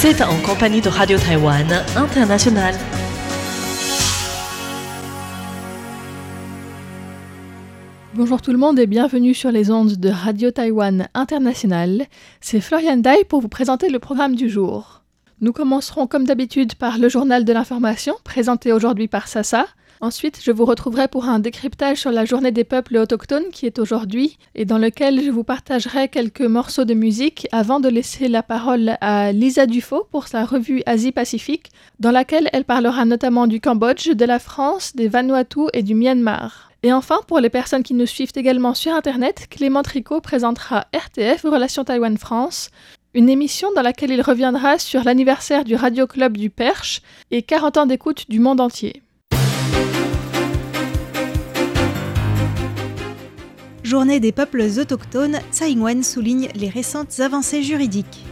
Vous êtes en compagnie de Radio Taïwan International. Bonjour tout le monde et bienvenue sur les ondes de Radio Taïwan International. C'est Florian Dai pour vous présenter le programme du jour. Nous commencerons comme d'habitude par le journal de l'information, présenté aujourd'hui par Sasa. Ensuite, je vous retrouverai pour un décryptage sur la journée des peuples autochtones qui est aujourd'hui et dans lequel je vous partagerai quelques morceaux de musique avant de laisser la parole à Lisa Dufaux pour sa revue Asie-Pacifique, dans laquelle elle parlera notamment du Cambodge, de la France, des Vanuatu et du Myanmar. Et enfin, pour les personnes qui nous suivent également sur Internet, Clément Tricot présentera RTF Relations Taïwan-France, une émission dans laquelle il reviendra sur l'anniversaire du Radio Club du Perche et 40 ans d'écoute du monde entier. Journée des peuples autochtones, Tsai souligne les récentes avancées juridiques.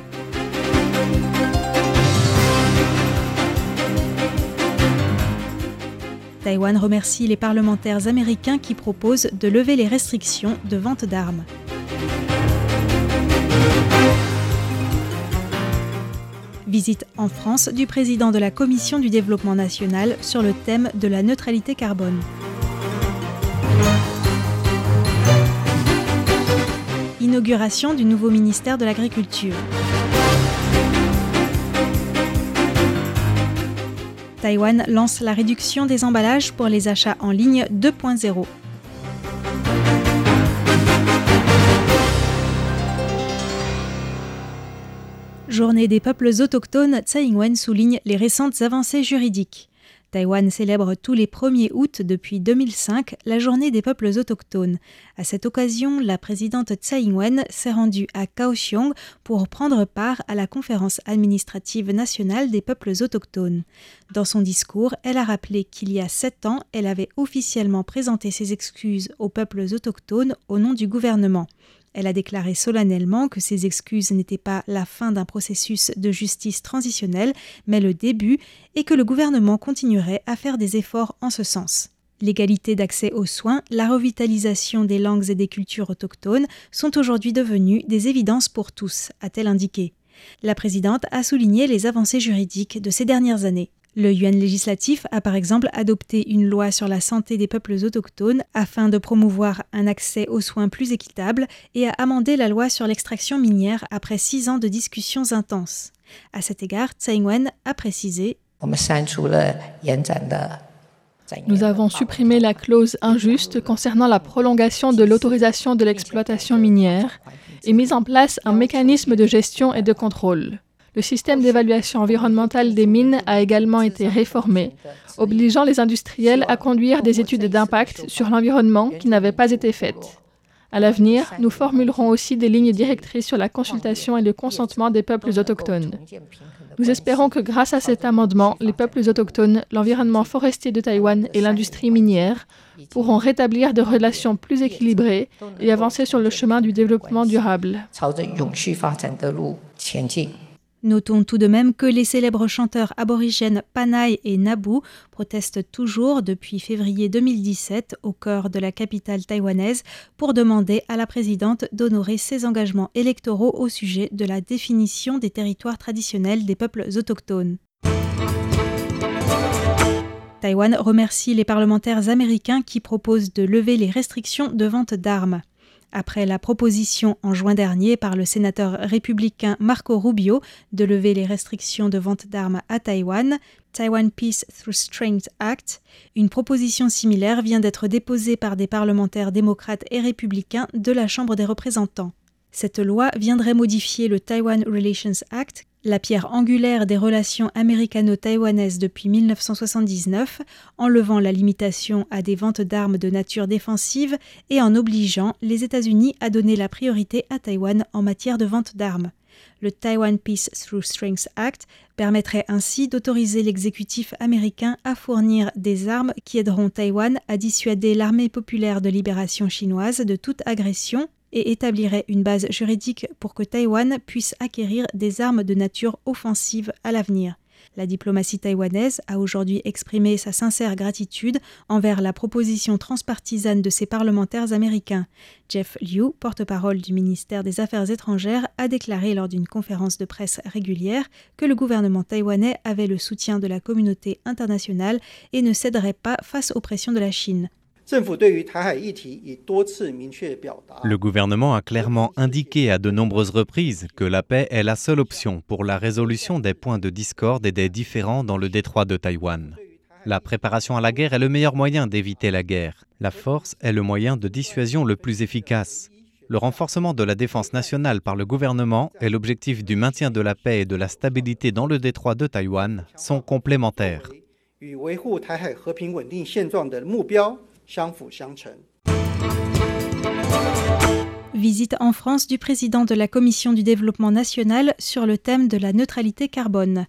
Taïwan remercie les parlementaires américains qui proposent de lever les restrictions de vente d'armes. Visite en France du président de la Commission du développement national sur le thème de la neutralité carbone. Du nouveau ministère de l'Agriculture. Taïwan lance la réduction des emballages pour les achats en ligne 2.0. Journée des peuples autochtones, Tsai Ing-wen souligne les récentes avancées juridiques. Taïwan célèbre tous les 1er août depuis 2005 la journée des peuples autochtones. À cette occasion, la présidente Tsai Ing-wen s'est rendue à Kaohsiung pour prendre part à la conférence administrative nationale des peuples autochtones. Dans son discours, elle a rappelé qu'il y a sept ans, elle avait officiellement présenté ses excuses aux peuples autochtones au nom du gouvernement. Elle a déclaré solennellement que ces excuses n'étaient pas la fin d'un processus de justice transitionnelle, mais le début, et que le gouvernement continuerait à faire des efforts en ce sens. L'égalité d'accès aux soins, la revitalisation des langues et des cultures autochtones sont aujourd'hui devenues des évidences pour tous, a-t-elle indiqué. La présidente a souligné les avancées juridiques de ces dernières années. Le yuan législatif a par exemple adopté une loi sur la santé des peuples autochtones afin de promouvoir un accès aux soins plus équitable et a amendé la loi sur l'extraction minière après six ans de discussions intenses. À cet égard, Tsai Ing-wen a précisé nous avons supprimé la clause injuste concernant la prolongation de l'autorisation de l'exploitation minière et mis en place un mécanisme de gestion et de contrôle. Le système d'évaluation environnementale des mines a également été réformé, obligeant les industriels à conduire des études d'impact sur l'environnement qui n'avaient pas été faites. À l'avenir, nous formulerons aussi des lignes directrices sur la consultation et le consentement des peuples autochtones. Nous espérons que grâce à cet amendement, les peuples autochtones, l'environnement forestier de Taïwan et l'industrie minière pourront rétablir des relations plus équilibrées et avancer sur le chemin du développement durable. Notons tout de même que les célèbres chanteurs aborigènes Panay et Nabu protestent toujours depuis février 2017 au cœur de la capitale taïwanaise pour demander à la présidente d'honorer ses engagements électoraux au sujet de la définition des territoires traditionnels des peuples autochtones. Taïwan remercie les parlementaires américains qui proposent de lever les restrictions de vente d'armes. Après la proposition en juin dernier par le sénateur républicain Marco Rubio de lever les restrictions de vente d'armes à Taïwan, Taiwan Peace Through Strength Act, une proposition similaire vient d'être déposée par des parlementaires démocrates et républicains de la Chambre des représentants. Cette loi viendrait modifier le Taiwan Relations Act la pierre angulaire des relations américano-taïwanaises depuis 1979, en levant la limitation à des ventes d'armes de nature défensive et en obligeant les États-Unis à donner la priorité à Taïwan en matière de vente d'armes. Le Taiwan Peace Through Strength Act permettrait ainsi d'autoriser l'exécutif américain à fournir des armes qui aideront Taïwan à dissuader l'armée populaire de libération chinoise de toute agression et établirait une base juridique pour que Taïwan puisse acquérir des armes de nature offensive à l'avenir. La diplomatie taïwanaise a aujourd'hui exprimé sa sincère gratitude envers la proposition transpartisane de ses parlementaires américains. Jeff Liu, porte-parole du ministère des Affaires étrangères, a déclaré lors d'une conférence de presse régulière que le gouvernement taïwanais avait le soutien de la communauté internationale et ne céderait pas face aux pressions de la Chine. Le gouvernement a clairement indiqué à de nombreuses reprises que la paix est la seule option pour la résolution des points de discorde et des différends dans le détroit de Taïwan. La préparation à la guerre est le meilleur moyen d'éviter la guerre. La force est le moyen de dissuasion le plus efficace. Le renforcement de la défense nationale par le gouvernement et l'objectif du maintien de la paix et de la stabilité dans le détroit de Taïwan sont complémentaires. Visite en France du président de la Commission du développement national sur le thème de la neutralité carbone.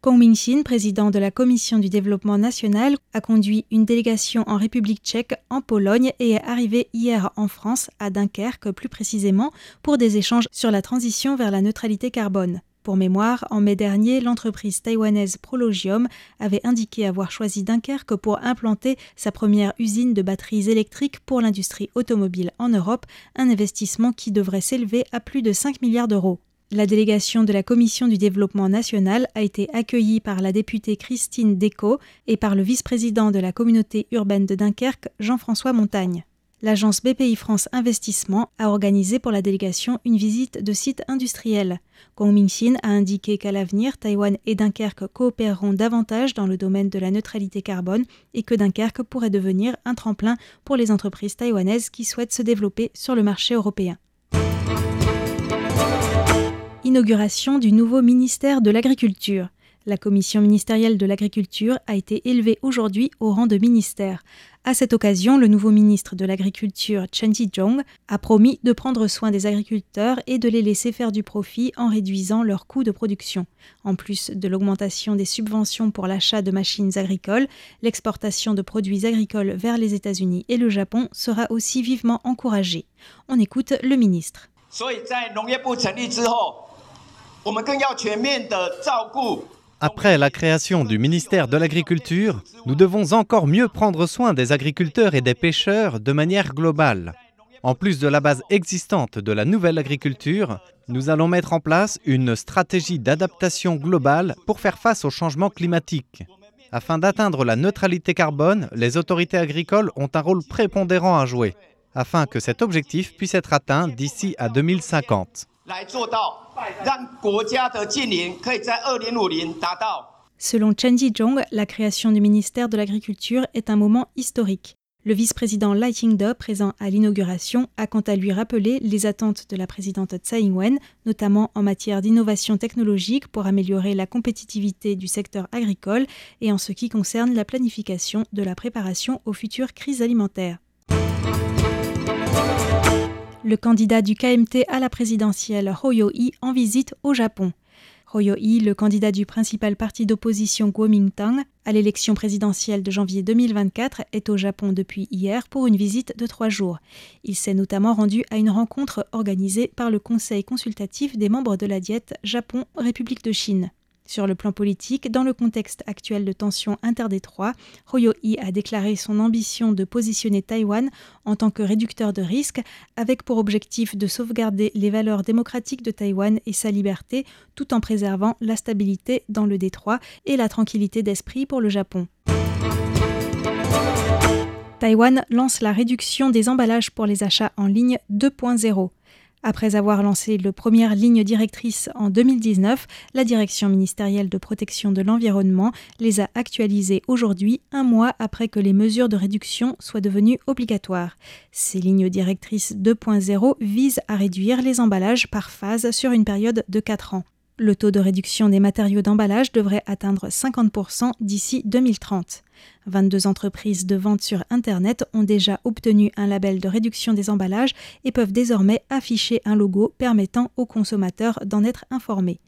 Kong Ming-shin, président de la Commission du développement national, a conduit une délégation en République tchèque, en Pologne et est arrivé hier en France, à Dunkerque plus précisément, pour des échanges sur la transition vers la neutralité carbone. Pour mémoire, en mai dernier, l'entreprise taïwanaise Prologium avait indiqué avoir choisi Dunkerque pour implanter sa première usine de batteries électriques pour l'industrie automobile en Europe, un investissement qui devrait s'élever à plus de 5 milliards d'euros. La délégation de la Commission du développement national a été accueillie par la députée Christine Déco et par le vice-président de la communauté urbaine de Dunkerque, Jean-François Montagne l'agence BPI France Investissement a organisé pour la délégation une visite de site industriel. Gong Mingxin a indiqué qu'à l'avenir, Taïwan et Dunkerque coopéreront davantage dans le domaine de la neutralité carbone et que Dunkerque pourrait devenir un tremplin pour les entreprises taïwanaises qui souhaitent se développer sur le marché européen. Inauguration du nouveau ministère de l'Agriculture. La commission ministérielle de l'Agriculture a été élevée aujourd'hui au rang de ministère. À cette occasion, le nouveau ministre de l'Agriculture, Chen Ji-jong, a promis de prendre soin des agriculteurs et de les laisser faire du profit en réduisant leurs coûts de production. En plus de l'augmentation des subventions pour l'achat de machines agricoles, l'exportation de produits agricoles vers les États-Unis et le Japon sera aussi vivement encouragée. On écoute le ministre. Après la création du ministère de l'Agriculture, nous devons encore mieux prendre soin des agriculteurs et des pêcheurs de manière globale. En plus de la base existante de la nouvelle agriculture, nous allons mettre en place une stratégie d'adaptation globale pour faire face au changement climatique. Afin d'atteindre la neutralité carbone, les autorités agricoles ont un rôle prépondérant à jouer, afin que cet objectif puisse être atteint d'ici à 2050. Selon Chen Ji-jong, la création du ministère de l'Agriculture est un moment historique. Le vice-président Lai Ching-de, présent à l'inauguration, a quant à lui rappelé les attentes de la présidente Tsai Ing-wen, notamment en matière d'innovation technologique pour améliorer la compétitivité du secteur agricole et en ce qui concerne la planification de la préparation aux futures crises alimentaires le candidat du KMT à la présidentielle Hoyo-i en visite au Japon. Hoyo-i, le candidat du principal parti d'opposition Kuomintang à l'élection présidentielle de janvier 2024, est au Japon depuis hier pour une visite de trois jours. Il s'est notamment rendu à une rencontre organisée par le Conseil consultatif des membres de la Diète Japon-République de Chine. Sur le plan politique, dans le contexte actuel de tensions interdétroits, Hoyo-i a déclaré son ambition de positionner Taïwan en tant que réducteur de risques, avec pour objectif de sauvegarder les valeurs démocratiques de Taïwan et sa liberté, tout en préservant la stabilité dans le détroit et la tranquillité d'esprit pour le Japon. Taïwan lance la réduction des emballages pour les achats en ligne 2.0. Après avoir lancé le première ligne directrice en 2019, la Direction ministérielle de protection de l'environnement les a actualisées aujourd'hui, un mois après que les mesures de réduction soient devenues obligatoires. Ces lignes directrices 2.0 visent à réduire les emballages par phase sur une période de 4 ans. Le taux de réduction des matériaux d'emballage devrait atteindre 50% d'ici 2030. 22 entreprises de vente sur Internet ont déjà obtenu un label de réduction des emballages et peuvent désormais afficher un logo permettant aux consommateurs d'en être informés.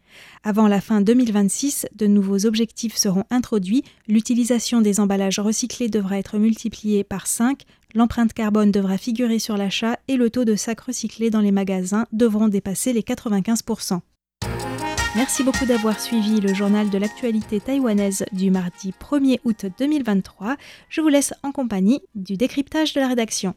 Avant la fin 2026, de nouveaux objectifs seront introduits, l'utilisation des emballages recyclés devra être multipliée par 5, l'empreinte carbone devra figurer sur l'achat et le taux de sacs recyclés dans les magasins devront dépasser les 95%. Merci beaucoup d'avoir suivi le journal de l'actualité taïwanaise du mardi 1er août 2023. Je vous laisse en compagnie du décryptage de la rédaction.